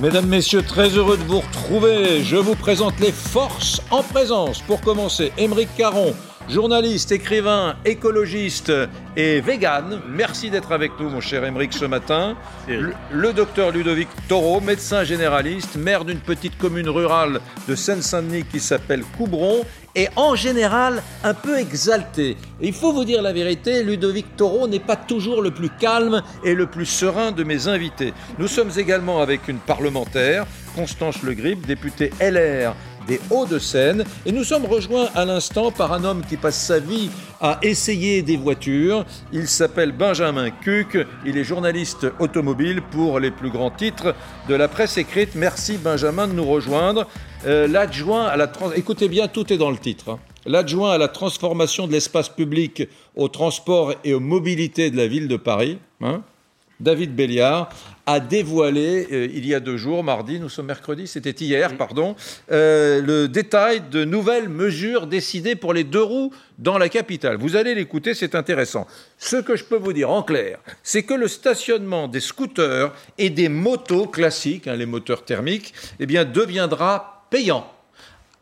Mesdames, Messieurs, très heureux de vous retrouver. Je vous présente les forces en présence. Pour commencer, Émeric Caron, journaliste, écrivain, écologiste et vegan. Merci d'être avec nous, mon cher Émeric, ce matin. Le, le docteur Ludovic Taureau, médecin généraliste, maire d'une petite commune rurale de Seine-Saint-Denis qui s'appelle Coubron et en général un peu exalté. Il faut vous dire la vérité, Ludovic Taureau n'est pas toujours le plus calme et le plus serein de mes invités. Nous sommes également avec une parlementaire, Constance Le Grip, députée LR des Hauts-de-Seine. Et nous sommes rejoints à l'instant par un homme qui passe sa vie à essayer des voitures. Il s'appelle Benjamin Cuc. Il est journaliste automobile pour les plus grands titres de la presse écrite. Merci Benjamin de nous rejoindre. Euh, L'adjoint à la... Écoutez bien, tout hein. Transformation de l'espace public au transport et aux mobilités de la ville de Paris, hein, David Béliard, a dévoilé euh, il y a deux jours, mardi, nous sommes mercredi, c'était hier, pardon, euh, le détail de nouvelles mesures décidées pour les deux roues dans la capitale. Vous allez l'écouter, c'est intéressant. Ce que je peux vous dire en clair, c'est que le stationnement des scooters et des motos classiques, hein, les moteurs thermiques, eh bien, deviendra payant.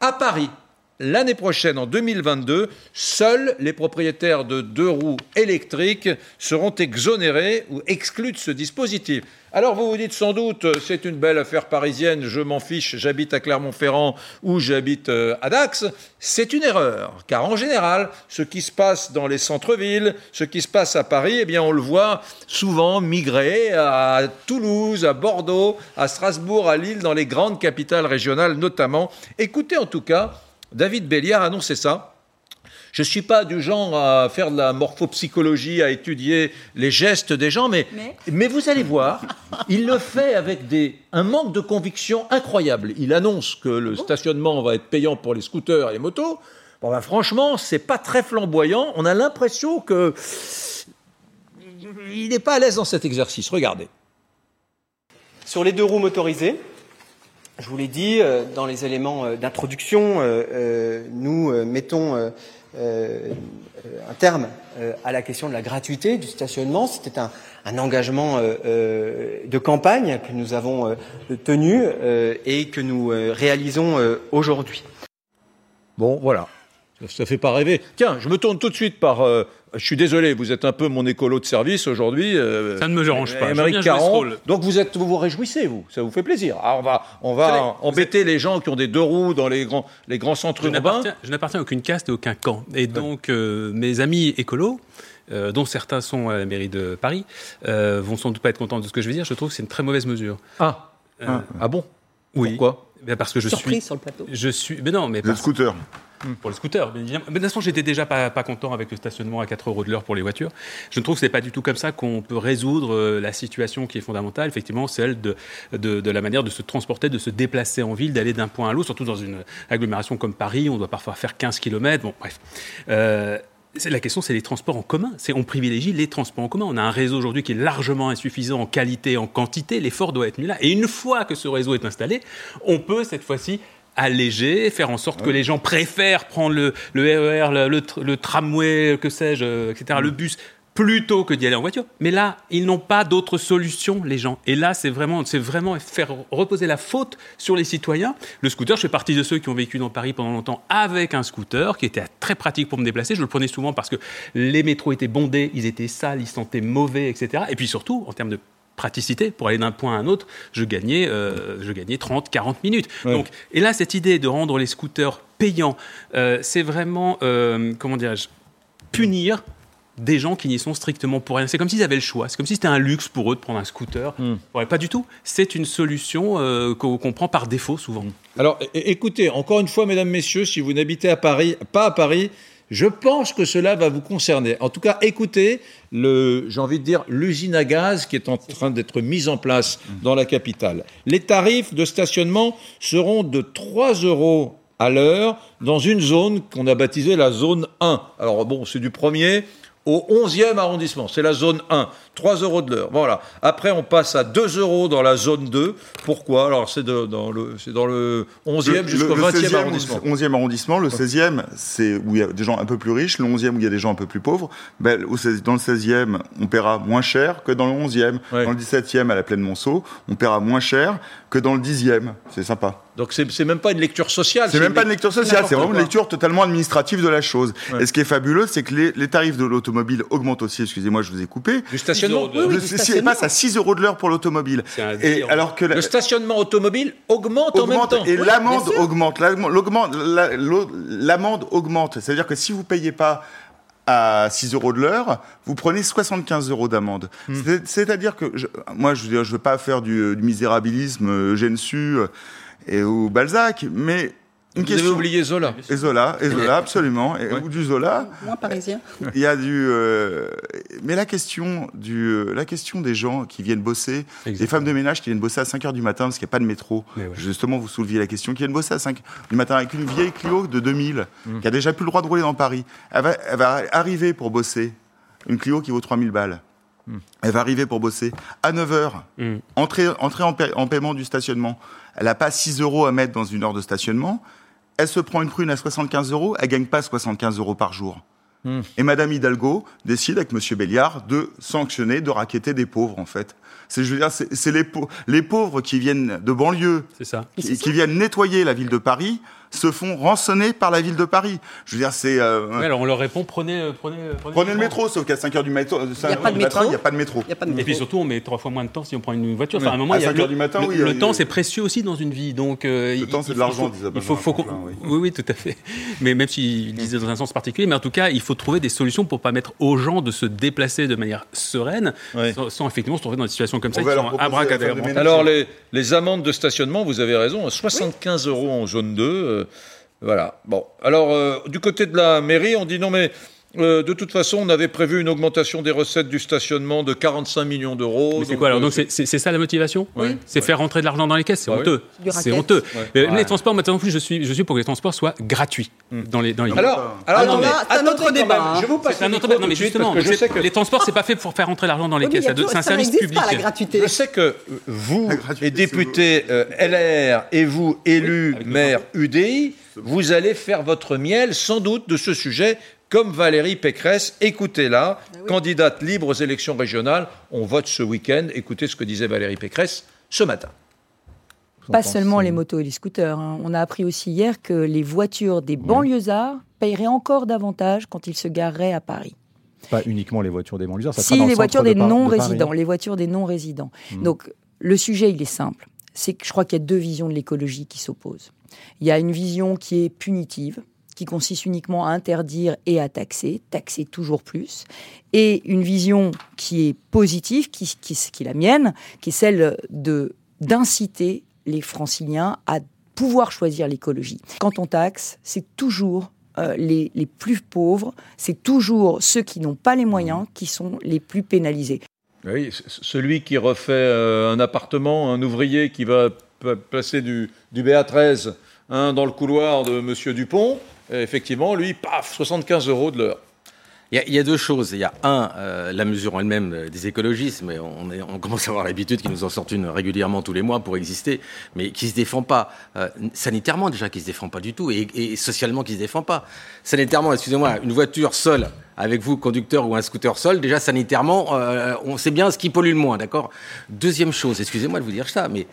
À Paris, l'année prochaine, en 2022, seuls les propriétaires de deux roues électriques seront exonérés ou exclus de ce dispositif. Alors vous vous dites sans doute, euh, c'est une belle affaire parisienne, je m'en fiche, j'habite à Clermont-Ferrand ou j'habite euh, à Dax. C'est une erreur, car en général, ce qui se passe dans les centres-villes, ce qui se passe à Paris, eh bien on le voit souvent migrer à Toulouse, à Bordeaux, à Strasbourg, à Lille, dans les grandes capitales régionales notamment. Écoutez en tout cas, David Béliard a annoncé ça. Je ne suis pas du genre à faire de la morphopsychologie, à étudier les gestes des gens, mais, Mais mais vous allez voir, il le fait avec des, un manque de conviction incroyable. Il annonce que le stationnement va être payant pour les scooters et les motos. Bon, ben, franchement, c'est pas très flamboyant. On a l'impression que il n'est pas à l'aise dans cet exercice. Regardez. Sur les deux roues motorisées, je vous l'ai dit euh, dans les éléments euh, d'introduction, euh, nous mettons un terme à la question de la gratuité du stationnement. C'était un, engagement de campagne que nous avons tenu et que nous réalisons aujourd'hui. Bon, voilà. Ça ne fait pas rêver. Tiens, je me tourne tout de suite par. euh, je suis désolé, vous êtes un peu mon écolo de service aujourd'hui. euh, Ça ne me dérange pas. Caron. rôle. Donc vous êtes, vous vous réjouissez, vous. Ça vous fait plaisir. Alors on va, on va savez, embêter les gens qui ont des deux roues dans les grands, les grands centres Je urbains. je n'appartiens à aucune caste et aucun camp. Et donc, euh, mes amis écolos, euh, dont certains sont à la mairie de Paris, euh, vont sans doute pas être contents de ce que je vais dire. Je trouve que c'est une très mauvaise mesure. Ah, Euh, ah bon? Oui. Pourquoi? Ben Parce que je surprise suis. sur le plateau. Je suis. Mais non, mais Le parce- scooter. pour le scooter, bien évidemment. Mais de toute façon, j'étais déjà pas, pas content avec le stationnement à 4 euros de l'heure pour les voitures. Je trouve que c'est pas du tout comme ça qu'on peut résoudre euh, la situation qui est fondamentale, effectivement, celle de, de, de la manière de se transporter, de se déplacer en ville, d'aller d'un point à l'autre, surtout dans une agglomération comme Paris, on doit parfois faire 15 km. Bon, bref. Euh, la question, c'est les transports en commun. C'est on privilégie les transports en commun. On a un réseau aujourd'hui qui est largement insuffisant en qualité, en quantité. L'effort doit être mis là. Et une fois que ce réseau est installé, on peut cette fois-ci alléger, faire en sorte que les gens préfèrent prendre le, le RER, le, le tr- le tramway, que sais-je, euh, etc., le bus, plutôt que d'y aller en voiture. Mais là, ils n'ont pas d'autre solution, les gens. Et là, c'est vraiment, c'est vraiment faire reposer la faute sur les citoyens. Le scooter, je fais partie de ceux qui ont vécu dans Paris pendant longtemps avec un scooter, qui était très pratique pour me déplacer. Je le prenais souvent parce que les métros étaient bondés, ils étaient sales, ils sentaient mauvais, etc. Et puis surtout, en termes de praticité pour aller d'un point à un autre, je gagnais, euh, je gagnais 30, 40 minutes. Ouais. Donc, et là, cette idée de rendre les scooters payants, euh, c'est vraiment, euh, comment dirais-je, punir des gens qui n'y sont strictement pour rien. C'est comme s'ils avaient le choix. C'est comme si c'était un luxe pour eux de prendre un scooter. Ouais, pas du tout. C'est une solution euh, qu'on prend par défaut souvent. Alors, é- é- écoutez, encore une fois, mesdames, messieurs, si vous n'habitez à Paris, pas à Paris, je pense que cela va vous concerner. En tout cas, écoutez, j'ai envie de dire, l'usine à gaz qui est en train d'être mise en place dans la capitale. Les tarifs de stationnement seront de 3 euros à l'heure dans une zone qu'on a baptisée la zone 1. Alors bon, c'est du premier. Au 11e arrondissement. C'est la zone 1, 3 euros de l'heure. Voilà. Après, on passe à 2 euros dans la zone 2. Pourquoi? Alors, c'est dans, le, dans le 11e jusqu'au 20e arrondissement. 11e arrondissement, le 16e, c'est où il y a des gens un peu plus riches, le 11e où il y a des gens un peu plus pauvres. Ben, dans le 16e, on paiera moins cher que dans le 11e. Dans le 17e, à la Plaine Monceau, on paiera moins cher que dans le 10e. C'est sympa. Donc c'est même pas une lecture sociale. C'est même pas une lecture sociale, c'est vraiment une lecture totalement administrative de la chose. Et ce qui est fabuleux, c'est que les, tarifs de l'automobile augmentent aussi. Excusez-moi, je vous ai coupé. Du stationnement. Oui, oui, passe à 6 euros de l'heure pour l'automobile. Et alors que le stationnement automobile augmente, en même temps. Et l'amende augmente. L'amende augmente. C'est-à-dire que si vous payez pas à 6 euros de l'heure, vous prenez 75 euros d'amende. Hmm. C'est-à-dire que, moi, je ne veux, pas faire du, du misérabilisme, euh, su et ou Balzac, mais une Vous question. avez oublié Zola. Et Zola, et Zola, absolument, et, ou du Zola. Moi, parisien. Il y a du, euh, mais la question du, euh, la question des gens qui viennent bosser, des femmes de ménage qui viennent bosser à 5 heures du matin parce qu'il n'y a pas de métro. Justement, vous souleviez la question, qui viennent bosser à 5 du matin avec une vieille Clio de 2000, mm. qui a déjà plus le droit de rouler dans Paris. Elle va, elle va arriver pour bosser. Une Clio qui vaut 3000 balles. Mm. Elle va arriver pour bosser à 9 heures, mm. entrer, entrer en, en paiement du stationnement. Elle n'a pas 6 euros à mettre dans une heure de stationnement. Elle se prend une prune à 75 euros. Elle gagne pas 75 euros par jour. Hmm. Et Madame Hidalgo décide avec Monsieur Béliard de sanctionner, de raqueter des pauvres en fait. C'est, je veux dire, c'est, les, les, pauvres qui viennent de banlieue, ça. qui, viennent nettoyer la ville de Paris, se font rançonner par la ville de Paris. Je veux dire, c'est. Euh, alors on leur répond prenez, euh, prenez, euh, prenez, le métro, sauf qu'à 5 h du matin, il n'y a, pas de métro. Il n'y a pas de métro. Et puis surtout, on met trois fois moins de temps si on prend une voiture. Enfin, à un moment, à 5 h du matin, le, oui, le temps, c'est précieux aussi dans une vie. Donc, le temps, c'est de l'argent, il faut, faut, oui. oui, tout à fait. Mais même s'il disait dans un sens particulier, mais en tout cas, il faut trouver des solutions pour pas mettre aux gens de se déplacer de manière sereine, sans, effectivement se trouver dans des situations comme ça qui sont Alors, les, les amendes de stationnement, vous avez raison, 75 euros en zone 2. Voilà. Bon. Alors, euh, du côté de la mairie, on dit non, mais euh, de toute façon, on avait prévu une augmentation des recettes du stationnement de 45 millions d'euros. C'est quoi alors Donc c'est ça la motivation oui. C'est faire rentrer de l'argent dans les caisses C'est bah honteux. C'est honteux. Mais les transports, maintenant plus, je suis, je suis pour que les transports soient gratuits hmm. dans les dans les. Alors, alors, c'est un autre débat. Je vous passe un autre débat. Non, mais justement, je sais que les transports, c'est pas fait pour faire rentrer l'argent dans les caisses. C'est un service public. Je sais que vous, les députés euh, LR, et vous, élus, maire UDI, vous allez faire votre miel sans doute de ce sujet comme Valérie Pécresse. Écoutez-la, ah candidate libre aux élections régionales. On vote ce week-end. Écoutez ce que disait Valérie Pécresse ce matin. Pas seulement les motos et les scooters. Hein. On a appris aussi hier que les voitures des banlieusards paieraient encore davantage quand ils se gareraient à Paris. Pas uniquement les voitures des banlieusards, ça Si, les voitures des non-résidents. Les voitures des non-résidents. Donc, le sujet, il est simple. C'est que je crois qu'il y a deux visions de l'écologie qui s'opposent. Il y a une vision qui est punitive, qui consiste uniquement à interdire et à taxer, taxer toujours plus, et une vision qui est positive, qui, qui, qui est la mienne, qui est celle de d'inciter les franciliens à pouvoir choisir l'écologie. Quand on taxe, c'est toujours euh, les, les, plus pauvres, c'est toujours ceux qui n'ont pas les moyens qui sont les plus pénalisés. Oui, celui qui refait euh, un appartement, un ouvrier qui va placer du, du BA13 hein, dans le couloir de M. Dupont, effectivement, lui, paf, 75 euros de l'heure. Il y, a, deux choses. Il y a un, euh, la mesure en elle-même euh, des écologistes, mais on, commence à avoir l'habitude qu'ils nous en sortent une régulièrement tous les mois pour exister, mais qui se défend pas euh, sanitairement déjà, qui se défend pas du tout, et, socialement qui se défend pas. Sanitairement, excusez-moi, une voiture seule avec vous, conducteur ou un scooter seul, déjà sanitairement, on sait bien ce qui pollue le moins, d'accord? Deuxième chose, excusez-moi de vous dire ça, mais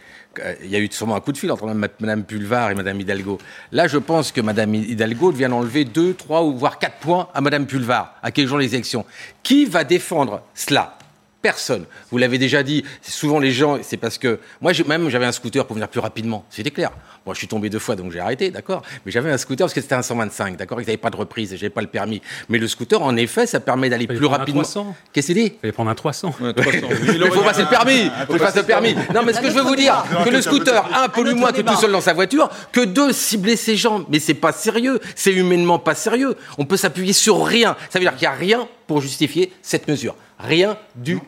il y a eu sûrement un coup de fil entre Mme Pulvar et Mme Hidalgo. Là, je pense que Mme Hidalgo vient d'enlever deux, trois ou voire quatre points à Mme Pulvar. À quel jour les élections? Qui va défendre cela? Personne. Vous l'avez déjà dit, souvent les gens, c'est parce que moi même j'avais un scooter pour venir plus rapidement, c'était clair. Moi je suis tombé deux fois donc j'ai arrêté, d'accord. Mais j'avais un scooter parce que c'était un 125, d'accord. Il n'avait pas de reprise j'avais pas le permis. Mais le scooter, en effet, ça permet d'aller plus rapidement. Qu'est-ce que c'est dit Il fallait prendre un 300. Il faut passer le permis. Il faut passer le permis. Non mais ce que je veux vous dire, que le scooter, un, pollue moins que tout seul dans sa voiture, que deux, cibler ces gens. Mais c'est pas sérieux. C'est humainement pas sérieux. On peut s'appuyer sur rien. Ça veut dire qu'il n'y a rien pour justifier cette mesure. Rien du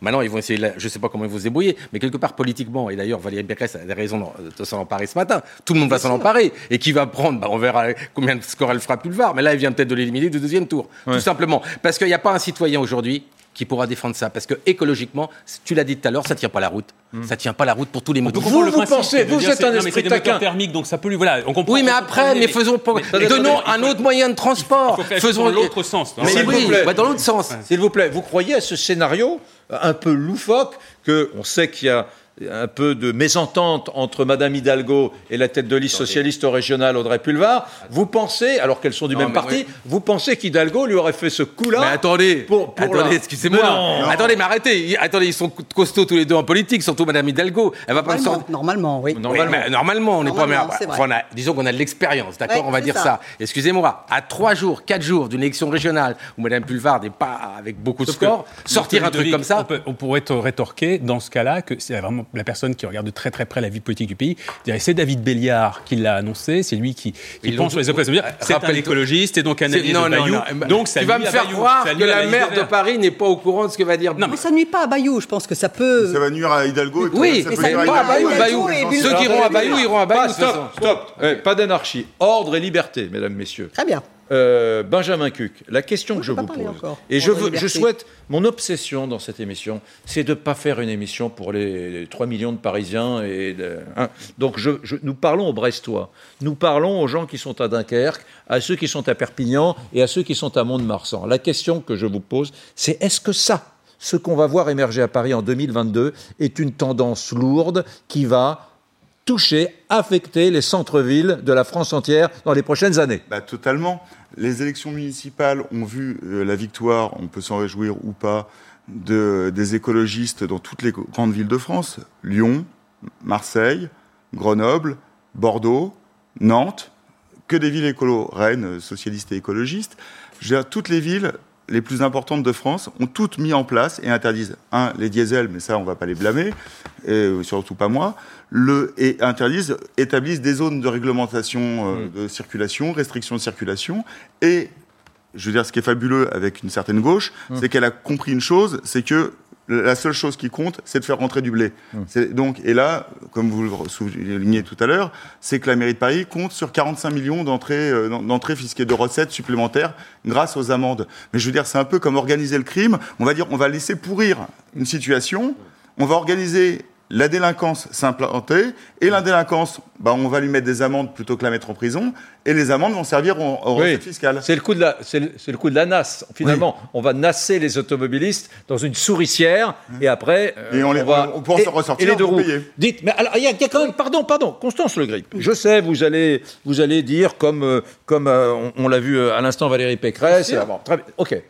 Maintenant, ils vont essayer, je ne sais pas comment ils vont se débrouiller, mais quelque part politiquement, et d'ailleurs Valérie Pécresse a des raisons de s'en emparer ce matin, tout le monde va s'en emparer. Et qui va prendre, bah, on verra combien de scores elle fera Pulvar, mais là, elle vient peut-être de l'éliminer du deuxième tour. Tout simplement. Parce qu'il n'y a pas un citoyen aujourd'hui qui pourra défendre ça. Parce que écologiquement, tu l'as dit tout à l'heure, ça ne tient pas la route. Ça hmm. Ça tient pas la route pour tous les motifs. Vous, vous, pensez, vous êtes un esprit taquin. thermique, donc ça peut lui. Voilà, on comprend. Oui, mais après, mais faisons. donnons un autre moyen de transport. Faisons dans l'autre sens. Mais s'il vous plaît, dans l'autre sens. S'il vous plaît, vous croyez à ce scénario un peu loufoque que on sait qu'il y a un peu de mésentente entre Madame Hidalgo et la tête de liste socialiste au régional Audrey Pulvar. Vous pensez, alors qu'elles sont du même parti, vous pensez qu'Hidalgo lui aurait fait ce coup-là Mais attendez, attendez, excusez-moi. Attendez, mais arrêtez. Attendez, ils sont costauds tous les deux en politique, surtout Madame Hidalgo. Elle va pas normalement, normalement, oui. Normalement, on n'est pas. disons qu'on a de l'expérience, d'accord On va dire ça. Excusez-moi, à trois jours, quatre jours d'une élection régionale où Madame Pulvar n'est pas avec beaucoup de score, sortir un truc comme ça. On, pourrait rétorquer dans ce cas-là que c'est vraiment la personne qui regarde de très très près la vie politique du pays. C'est David Béliard qui l'a annoncé, c'est lui qui, qui pense sur les oppressions. C'est un écologiste et donc un allié de Bayou. donc ça tu vas me faire croire que la maire de Paris n'est pas au courant de ce que va dire. Non, mais ça nuit pas à Bayou. Je pense que ça peut. Ça va nuire à Hidalgo. oui, mais ça nuit pas à Bayou. Ceux qui iront à Bayou iront à Bayou. Stop, stop. Pas d'anarchie. Ordre et liberté, mesdames, messieurs. Très bien. Euh, Benjamin Cuc, la question que je vous pose, et je, je, souhaite, mon obsession dans cette émission, c'est de ne pas faire une émission pour les, 3 millions de Parisiens. Et hein. Donc je, nous parlons aux Brestois, nous parlons aux gens qui sont à Dunkerque, à ceux qui sont à Perpignan et à ceux qui sont à Mont-de-Marsan. La question que je vous pose, c'est est-ce que ça, ce qu'on va voir émerger à Paris en 2022, est une tendance lourde qui va toucher, affecter les centres-villes de la France entière dans les prochaines années bah, Totalement. Les élections municipales ont vu euh, la victoire, on peut s'en réjouir ou pas, de, des écologistes dans toutes les grandes villes de France. Lyon, Marseille, Grenoble, Bordeaux, Nantes, que des villes écolo, Rennes, socialistes et écologistes. Je veux dire, toutes les villes les plus importantes de France ont toutes mis en place et interdisent, un, les diesels, mais ça, on ne va pas les blâmer, et surtout pas moi, le, et interdisent, établissent des zones de réglementation euh, mm. de circulation, restriction de circulation, et je veux dire, ce qui est fabuleux avec une certaine gauche, mm. c'est qu'elle a compris une chose, c'est que la seule chose qui compte, c'est de faire rentrer du blé. Mm. Donc, et là, comme vous le soulignez tout à l'heure, c'est que la mairie de Paris compte sur 45 millions d'entrées, euh, d'entrées fiscales de recettes supplémentaires grâce aux amendes. Mais je veux dire, c'est un peu comme organiser le crime. On va dire, on va laisser pourrir une situation, on va organiser la délinquance s'implanter, et la délinquance, bah, on va lui mettre des amendes plutôt que la mettre en prison, et les amendes vont servir aux, recettes fiscales. C'est le, coup de la, c'est le, coup de la NAS. Finalement, on va nasser les automobilistes dans une souricière, et après, et on, va... On pourra se ressortir et les deux roues. Dites, mais alors, il y, a quand même, pardon, pardon, Constance Le Grip. Je sais, vous allez, vous allez dire, comme, euh, comme euh, on, l'a vu euh, à l'instant Valérie Pécresse, bon, très bien, ok,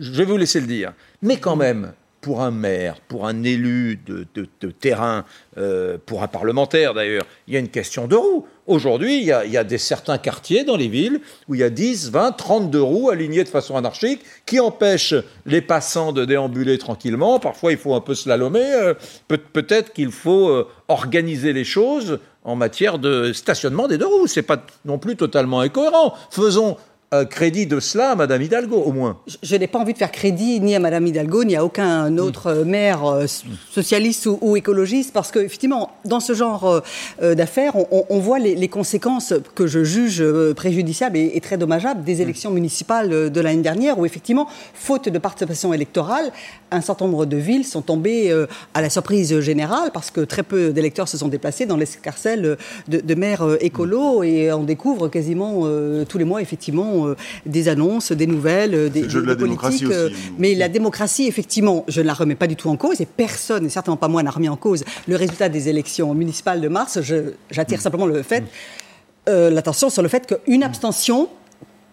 je vais vous laisser le dire. Mais quand même, pour un maire, pour un élu de, terrain, euh, pour un parlementaire d'ailleurs, il y a une question de roues. Aujourd'hui, il, y a des certains quartiers dans les villes où il y a 10, 20, 32 roues alignées de façon anarchique qui empêchent les passants de déambuler tranquillement. Parfois, il faut un peu slalomer. Euh, peut-être qu'il faut euh, organiser les choses en matière de stationnement des deux roues. C'est pas non plus totalement incohérent. Faisons crédit de cela à Madame Hidalgo, au moins. Je, n'ai pas envie de faire crédit ni à Madame Hidalgo, ni à aucun autre hmm. maire euh, socialiste ou, écologiste, parce qu'effectivement, dans ce genre euh, euh, d'affaires, on, voit les, conséquences que je juge préjudiciables et, très dommageables des hmm. élections municipales de l'année dernière, où effectivement, faute de participation électorale, un certain nombre de villes sont tombées à la surprise générale, parce que très peu d'électeurs se sont déplacés dans l'escarcelle de, de maires écolos, et on découvre quasiment tous les mois, effectivement, euh, des annonces, des nouvelles, euh, des, des, de la politiques. Euh, mais la démocratie, effectivement, je ne la remets pas du tout en cause et personne, et certainement pas moi, n'a remis en cause le résultat des élections municipales de mars. J'attire mm. simplement le fait, l'attention sur le fait qu'une abstention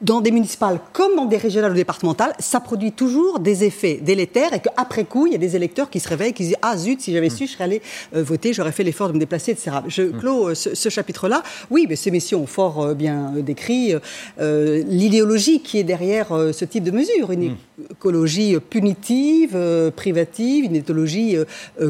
dans des municipales comme dans des régionales ou départementales, ça produit toujours des effets délétères et qu'après coup, il y a des électeurs qui se réveillent, qui disent Ah zut, si j'avais su, je serais allé euh, voter, j'aurais fait l'effort de me déplacer, etc. Je mm. clôt euh, ce, chapitre-là. Oui, mais ces messieurs ont fort euh, bien décrit l'idéologie qui est derrière ce type de mesure. Une, écologie punitive, privative, une écologie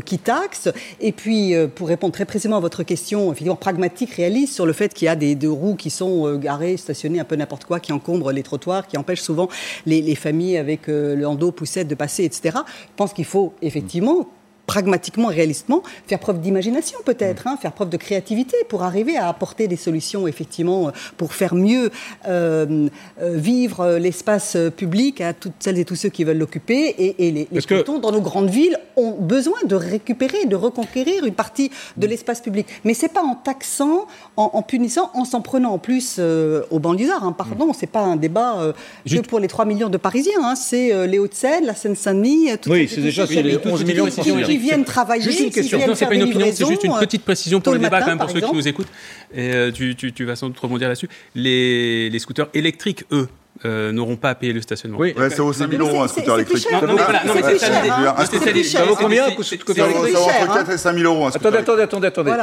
qui taxe. Et puis, pour répondre très précisément à votre question, effectivement pragmatique, réaliste, sur le fait qu'il y a des roues qui sont garées, stationnées un peu n'importe quoi, qui encombrent les trottoirs, qui empêchent souvent les, les familles avec le hando, poussette de passer, etc. Je pense qu'il faut effectivement pragmatiquement, réalistement, faire preuve d'imagination peut-être, hein, faire preuve de créativité pour arriver à apporter des solutions effectivement euh, pour faire mieux euh, euh, vivre l'espace public à toutes celles et tous ceux qui veulent l'occuper et, les, les cantons dans nos grandes villes ont besoin de récupérer, de reconquérir une partie de l'espace public. Mais c'est pas en taxant, en, punissant, en s'en prenant en plus aux banlieusards. Hein, pardon, mm. c'est pas un débat que pour les 3 millions de Parisiens. Hein, c'est les Hauts-de-Seine, la Seine-Saint-Denis. Oui, c'est déjà les 11 millions de viennent travailler. Juste une question. Non, c'est pas une opinion, c'est juste une petite précision pour le, débat quand même pour ceux qui nous écoutent. Et euh, tu, tu, tu, vas sans doute rebondir là-dessus. Les, les scooters électriques, eux, euh, n'auront pas à payer le stationnement. Oui, ouais, c'est aux 5 000 euros un scooter électrique. Non, non, mais c'est cher. Ça vaut combien un scooter électrique Ça vaut entre 4 et 5 000 euros un scooter Attendez, attendez, attendez.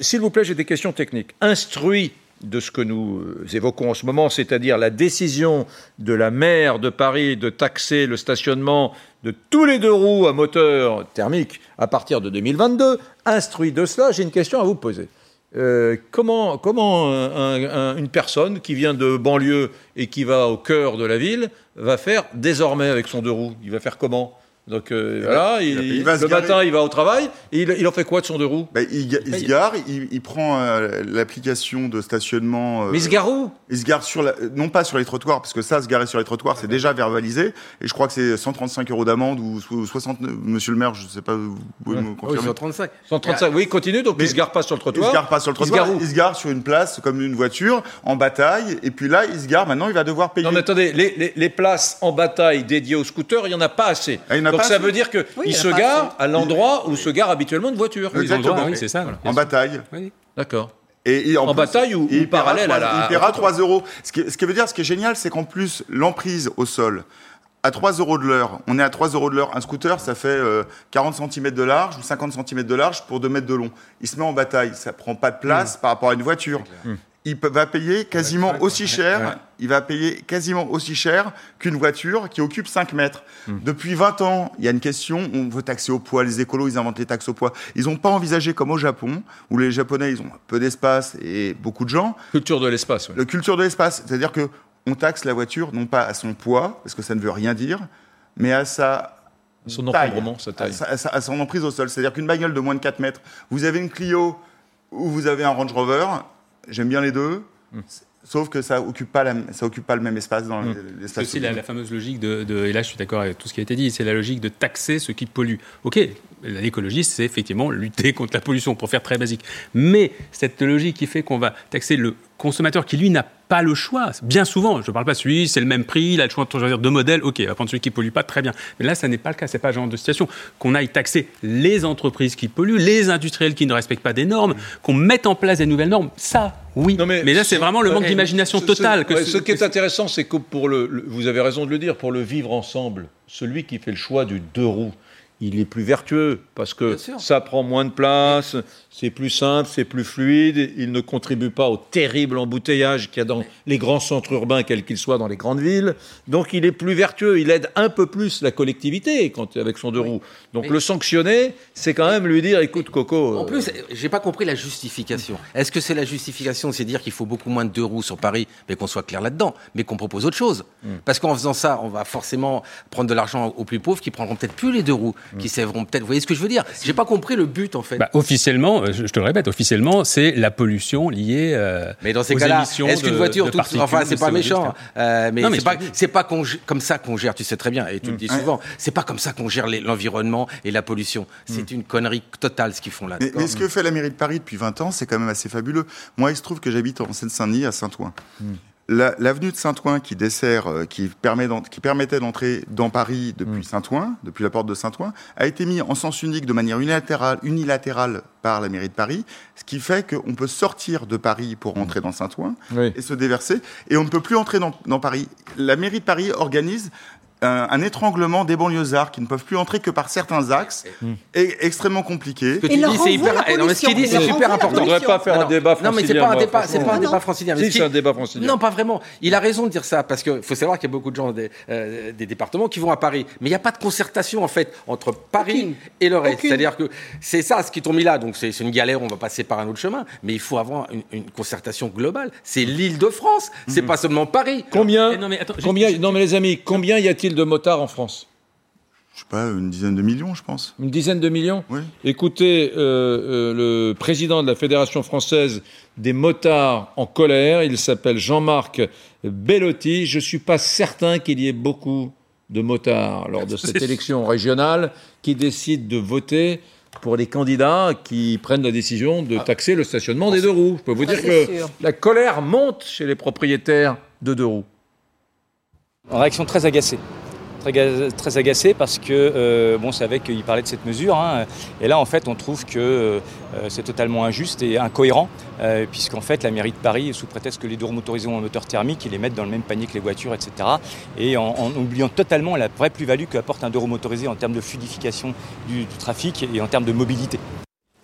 S'il vous plaît, j'ai des questions techniques. Instruit de ce que nous euh, évoquons en ce moment, c'est-à-dire la décision de la maire de Paris de taxer le stationnement de tous les deux roues à moteur thermique à partir de 2022, instruit de cela, j'ai une question à vous poser. Euh, comment comment une personne qui vient de banlieue et qui va au cœur de la ville va faire désormais avec son deux roues? Il va faire comment? Donc euh, voilà, il, le matin, il va au travail. Et il, en fait quoi de son deux roues? Bah, il, se gare, il, prend euh, l'application de stationnement. Euh, Mais il se gare où? Il se gare sur la, non pas sur les trottoirs, parce que ça, se garer sur les trottoirs, c'est déjà verbalisé. Et je crois que c'est 135 euros d'amende ou 60. Monsieur le maire, je ne sais pas, vous pouvez me confirmer. 135. 135. Oui, continue. Donc il se gare pas sur le trottoir. Il se gare pas sur le trottoir. Il se gare, sur une place comme une voiture en bataille. Et puis là, il se gare. Maintenant, il va devoir payer. Non, mais attendez, les, les, places en bataille dédiées aux scooters, il y en a pas assez. Ah, donc ça veut dire qu'il il se gare à l'endroit où se gare habituellement une voiture. Exactement. Oui, c'est ça. En bataille. D'accord. Et, en, bataille ou, parallèle à la. Il paiera 3 euros. Ce qui, ce qui veut dire, ce qui est génial, c'est qu'en plus, l'emprise au sol, à 3 euros de l'heure, on est à 3 euros de l'heure. Un scooter, ça fait 40 euh, cm de large ou 50 cm de large pour 2 mètres de long. Il se met en bataille, ça prend pas de place mmh. par rapport à une voiture il va payer quasiment aussi cher. Il va payer quasiment aussi cher qu'une voiture qui occupe 5 mètres. Hmm. Depuis 20 ans, il y a une question. On veut taxer au poids. Les écolos, ils inventent les taxes au poids. Ils n'ont pas envisagé comme au Japon, où les Japonais, ils ont peu d'espace et beaucoup de gens. Culture de l'espace. Le culture de l'espace, c'est-à-dire que on taxe la voiture non pas à son poids, parce que ça ne veut rien dire, mais à sa son encombrement, sa taille. À, son emprise au sol. C'est-à-dire qu'une bagnole de moins de 4 mètres, vous avez une Clio ou vous avez un Range Rover, J'aime bien les deux. Hmm. Sauf que ça occupe pas ça occupe pas le même espace dans mmh. l'espace. C'est aussi la, fameuse logique de, et là je suis d'accord avec tout ce qui a été dit, c'est la logique de taxer ce qui pollue. Ok, l'écologie c'est effectivement lutter contre la pollution pour faire très basique, mais cette logique qui fait qu'on va taxer le consommateur qui lui n'a pas le choix. Bien souvent, je ne parle pas de celui, c'est le même prix, il a le choix de choisir deux modèles, ok, on va prendre celui qui ne pollue pas, très bien. Mais là, ça n'est pas le cas, c'est pas le genre de situation. Qu'on aille taxer les entreprises qui polluent, les industriels qui ne respectent pas des normes, qu'on mette en place des nouvelles normes, ça, oui. mais, là, c'est vraiment le manque d'imagination totale. Ce, ce, qui est intéressant, c'est que pour le, vous avez raison de le dire, pour le vivre ensemble, celui qui fait le choix du deux roues, il est plus vertueux parce que ça prend moins de place, c'est plus simple, c'est plus fluide, il ne contribue pas au terrible embouteillage qu'il y a dans les grands centres urbains, quels qu'ils soient dans les grandes villes. Donc il est plus vertueux, il aide un peu plus la collectivité quand, avec son deux roues. Donc le sanctionner, c'est quand même lui dire écoute Coco. En plus, j'ai pas compris la justification. Est-ce que c'est la justification, c'est dire qu'il faut beaucoup moins de deux roues sur Paris, mais qu'on soit clair là-dedans, mais qu'on propose autre chose? Hmm. Parce qu'en faisant ça, on va forcément prendre de l'argent aux plus pauvres qui prendront peut-être plus les deux roues qui sèveront peut-être. Vous voyez ce que je veux dire? J'ai pas compris le but en fait. Bah, officiellement, euh, je, te le répète, officiellement, c'est la pollution liée euh, mais dans ces cas-là, est-ce qu'une voiture, toute, enfin, c'est pas méchant, euh, mais, c'est pas, pas comme ça qu'on gère. Tu sais très bien, et tu le dis souvent, c'est pas comme ça qu'on gère l'environnement et la pollution. C'est mm. une connerie totale ce qu'ils font là. Mais, ce que fait la mairie de Paris depuis 20 ans, c'est quand même assez fabuleux. Moi, il se trouve que j'habite en Seine-Saint-Denis, à Saint-Ouen. Mm l'avenue de Saint-Ouen qui dessert, euh, qui, permet qui permettait d'entrer dans Paris depuis mm. Saint-Ouen, depuis la porte de Saint-Ouen, a été mis en sens unique de manière unilatérale, unilatérale par la mairie de Paris, ce qui fait qu'on peut sortir de Paris pour entrer dans Saint-Ouen et se déverser, et on ne peut plus entrer dans, dans Paris. La mairie de Paris organise un, étranglement des banlieusards qui ne peuvent plus entrer que par certains axes, est extrêmement compliqué. Ce que tu dis, c'est hyper, non, mais ce qu'il dit, c'est super important. On ne devrait pas faire un débat Non, mais c'est pas un débat, c'est pas un débat francilien. Si, c'est un débat francilien. Non, pas vraiment. Il a raison de dire ça, parce qu'il faut savoir qu'il y a beaucoup de gens des, euh, des départements qui vont à Paris. Mais il n'y a pas de concertation, en fait, entre Paris et le reste. C'est-à-dire que c'est ça, ce qu'ils t'ont mis là. Donc c'est une galère, on va passer par un autre chemin. Mais il faut avoir une, une concertation globale. C'est l'île de France, c'est pas seulement Paris. Combien, non, mais attends, combien, non, mais les amis, combien y a-t-il de motards en France je sais pas, une dizaine de millions, je pense. Une dizaine de millions Oui. Écoutez, euh, euh, le président de la Fédération française des motards en colère, il s'appelle Jean-Marc Bellotti. Je ne suis pas certain qu'il y ait beaucoup de motards lors de cette élection régionale qui décident de voter pour les candidats qui prennent la décision de taxer le stationnement des deux roues. Je peux vous Ça, dire que sûr. la colère monte chez les propriétaires de deux roues. En réaction très agacée. Très, très agacé parce que, euh, bon, c'est avec qu'il parlait de cette mesure, hein, et là, en fait, on trouve que euh, c'est totalement injuste et incohérent, euh, puisqu'en fait, la mairie de Paris, sous prétexte que les deux roues motorisées ont un moteur thermique, ils les mettent dans le même panier que les voitures, etc., et en, en oubliant totalement la vraie plus-value qu'apporte un deux roues motorisé en termes de fluidification du, du trafic et en termes de mobilité.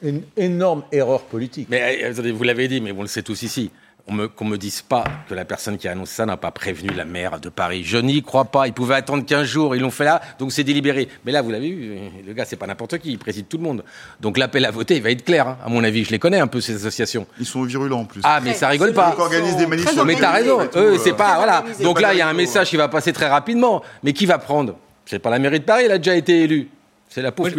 Une énorme erreur politique. Mais euh, attendez, vous l'avez dit, mais on le sait tous ici. On me, qu'on me dise pas que la personne qui a annoncé ça n'a pas prévenu la maire de Paris. Je n'y crois pas. Ils pouvaient attendre 15 jours. Ils l'ont fait là, donc c'est délibéré. Mais là, vous l'avez vu, le gars, c'est pas n'importe qui. Il préside tout le monde. Donc l'appel à voter, il va être clair. hein, à mon avis, je les connais un peu ces associations. Ils sont virulents en plus. Ah, mais ça rigole pas. Ils organisent des manifs Mais t'as raison. Eux, euh. c'est pas voilà. Donc là, il y a un message qui va passer très rapidement. Mais qui va prendre? C'est pas la mairie de Paris. Elle a déjà été élue. C'est la pauvre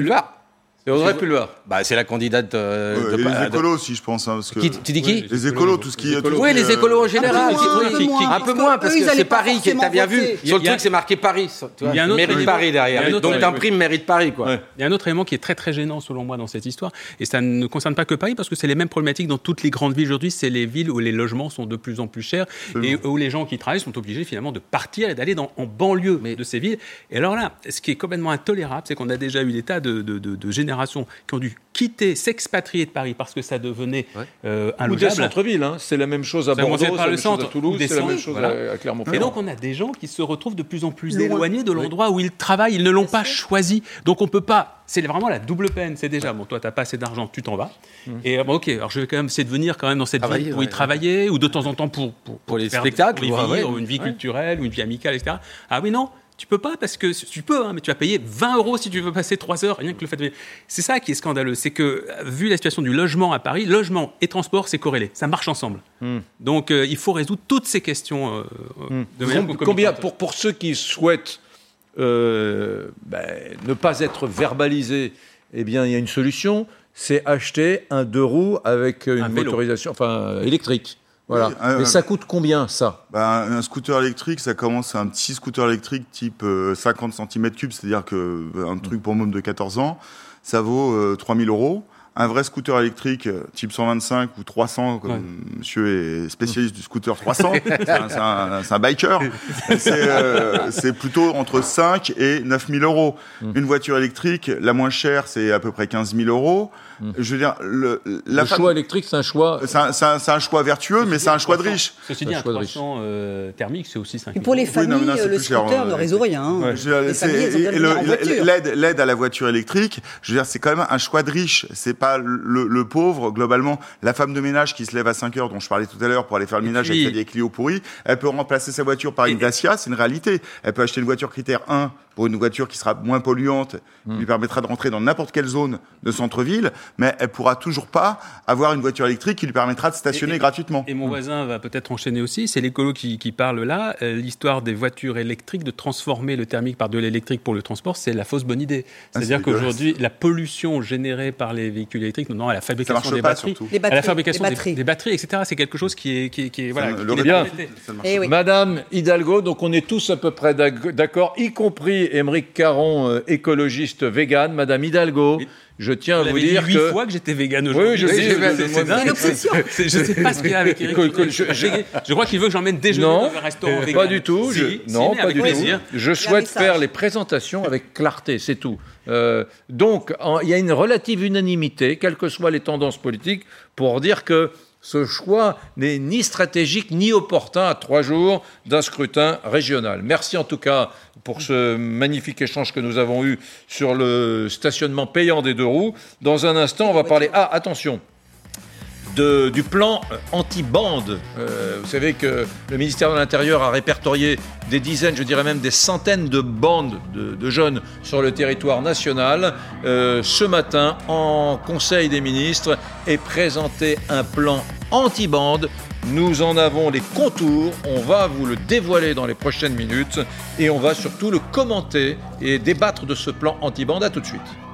Pulvar. C'est Audrey Pulvar. Bah, c'est la candidate euh, Ouais, de, et de- les écolos aussi, je pense. hein, parce que Qui- tu dis qui Les écolos, tout ce qui. tout Oui, les euh, écolos en général. un peu moins, oui, un peu qui- moins, qui- un parce peu que moins, parce eux, ils que allaient c'est Paris qui est. T'as bien vu Sur le truc, c'est marqué Paris. Il y a un autre Mairie de élément. Paris Il y a derrière. un autre Donc élément. t'imprimes mairie de Paris, quoi. Il y a un autre élément qui est très très gênant selon moi dans cette histoire, et ça ne concerne pas que Paris, parce que c'est les mêmes problématiques dans toutes les grandes villes aujourd'hui. C'est les villes où les logements sont de plus en plus chers et où les gens qui travaillent sont obligés finalement de partir et d'aller dans- en banlieue de ces villes. Et alors là, ce qui est complètement intolérable, c'est qu'on a déjà eu des tas de, de- de- de générations qui ont dû quitter, s'expatrier de Paris parce que ça devenait euh, Ou des centres-villes, hein. c'est la même chose à Ça Bordeaux, c'est par la le même chose à centre, Toulouse, c'est la même chose voilà. à, Clermont-Ferrand. Et donc, on a des gens qui se retrouvent de plus en plus Loin. éloignés de l'endroit où ils travaillent. Ils ne l'ont pas choisi. Donc, on peut pas. C'est vraiment la double peine. C'est déjà, bon, toi, tu n'as pas assez d'argent, tu t'en vas. Et bon, ok, alors je vais quand même essayer de venir quand même dans cette Travailler, ville pour y ouais, travailler, ou de temps en temps pour, pour, Pour les faire- spectacles, pour y ouais, vivre, ouais. une vie Ouais. culturelle, ou une vie amicale, etc. Ah oui, non. Tu peux pas parce que tu peux, hein, mais tu vas payer 20 euros si tu veux passer 3 heures, rien que le fait de. C'est ça qui est scandaleux, c'est que vu la situation du logement à Paris, logement et transport c'est corrélé, ça marche ensemble. Donc euh, il faut résoudre toutes ces questions euh, de manière Com- combien, pour, pour ceux qui souhaitent euh, ben, ne pas être verbalisés, eh bien, il y a une solution, c'est acheter un deux roues avec une Un motorisation enfin, euh, électrique. Voilà. Oui, Mais ça coûte combien, ça Bah, un, scooter électrique, ça commence à un petit scooter électrique type euh, 50 cm3, c'est-à-dire que euh, un truc pour môme de 14 ans, ça vaut euh, 3000 euros. Un vrai scooter électrique euh, type 125 ou 300, comme Ouais. monsieur est spécialiste du scooter 300, c'est un, biker, c'est euh, plutôt entre 5 et 9000 euros. Une voiture électrique, la moins chère, c'est à peu près 15 000 euros. Je veux dire, le, la Le femme- choix électrique, c'est un choix. c'est un, choix vertueux, mais c'est un choix de riche. Ceci dit, un choix de riche. 300 euh, thermique, c'est aussi 5 Et pour les Oui, non, mais familles, non, le cher, scooter euh, ne résout rien. hein. Ouais, je veux dire, et. L'aide, l'aide à la voiture électrique, je veux dire, c'est quand même un choix de riche. C'est pas le, le pauvre, globalement, la femme de ménage qui se lève à 5 heures, dont je parlais tout à l'heure, pour aller faire le Et ménage puis- avec vieille Clio pourrie, elle peut remplacer sa voiture par une Dacia, c'est une réalité. Elle peut acheter une voiture critère 1 pour une voiture qui sera moins polluante, qui lui permettra de rentrer dans n'importe quelle zone de centre-ville, mais elle pourra toujours pas avoir une voiture électrique qui lui permettra de stationner Et- et- gratuitement. Et mon voisin va peut-être enchaîner aussi, c'est l'écolo qui, qui parle là, euh, l'histoire des voitures électriques, de transformer le thermique par de l'électrique pour le transport, c'est la fausse bonne idée. Ah, C'est-à-dire qu'aujourd'hui, la pollution générée par les véhicules électriques, non, à la fabrication des batteries, à la fabrication des, batteries. des batteries, etc., c'est quelque chose qui est, qui, est- qui est- voilà, Ça- le n'est bien. Ça Eh oui. Madame Hidalgo, donc on est tous à peu près d'ac- d'accord, y compris Émeric Caron, euh, écologiste vegan. Madame Hidalgo, je tiens à Vous avez dit dire huit que... fois que j'étais vegan aujourd'hui. Oui, je sais, c'est- dingue. une obsession. C'est- Je sais pas ce qu'il y a avec Eric. Je, je- je- je crois qu'il veut que j'emmène déjeuner Non, dans un restaurant Pas vegan. du tout. Si, je- si, non, pas du plaisir. tout. Je souhaite faire les présentations avec clarté, c'est tout. Euh, donc, il y a une relative unanimité, quelles que soient les tendances politiques, pour dire que Ce choix n'est ni stratégique ni opportun à trois jours d'un scrutin régional. Merci en tout cas pour ce magnifique échange que nous avons eu sur le stationnement payant des deux roues. Dans un instant, on va parler. Ah, attention, du plan anti-bande. Euh, vous savez que le ministère de l'Intérieur a répertorié des dizaines, je dirais même des centaines de bandes de, jeunes sur le territoire national. Euh, ce matin, en Conseil des ministres, est présenté un plan anti-bande. Nous en avons les contours, on va vous le dévoiler dans les prochaines minutes et on va surtout le commenter et débattre de ce plan anti-bande. À tout de suite.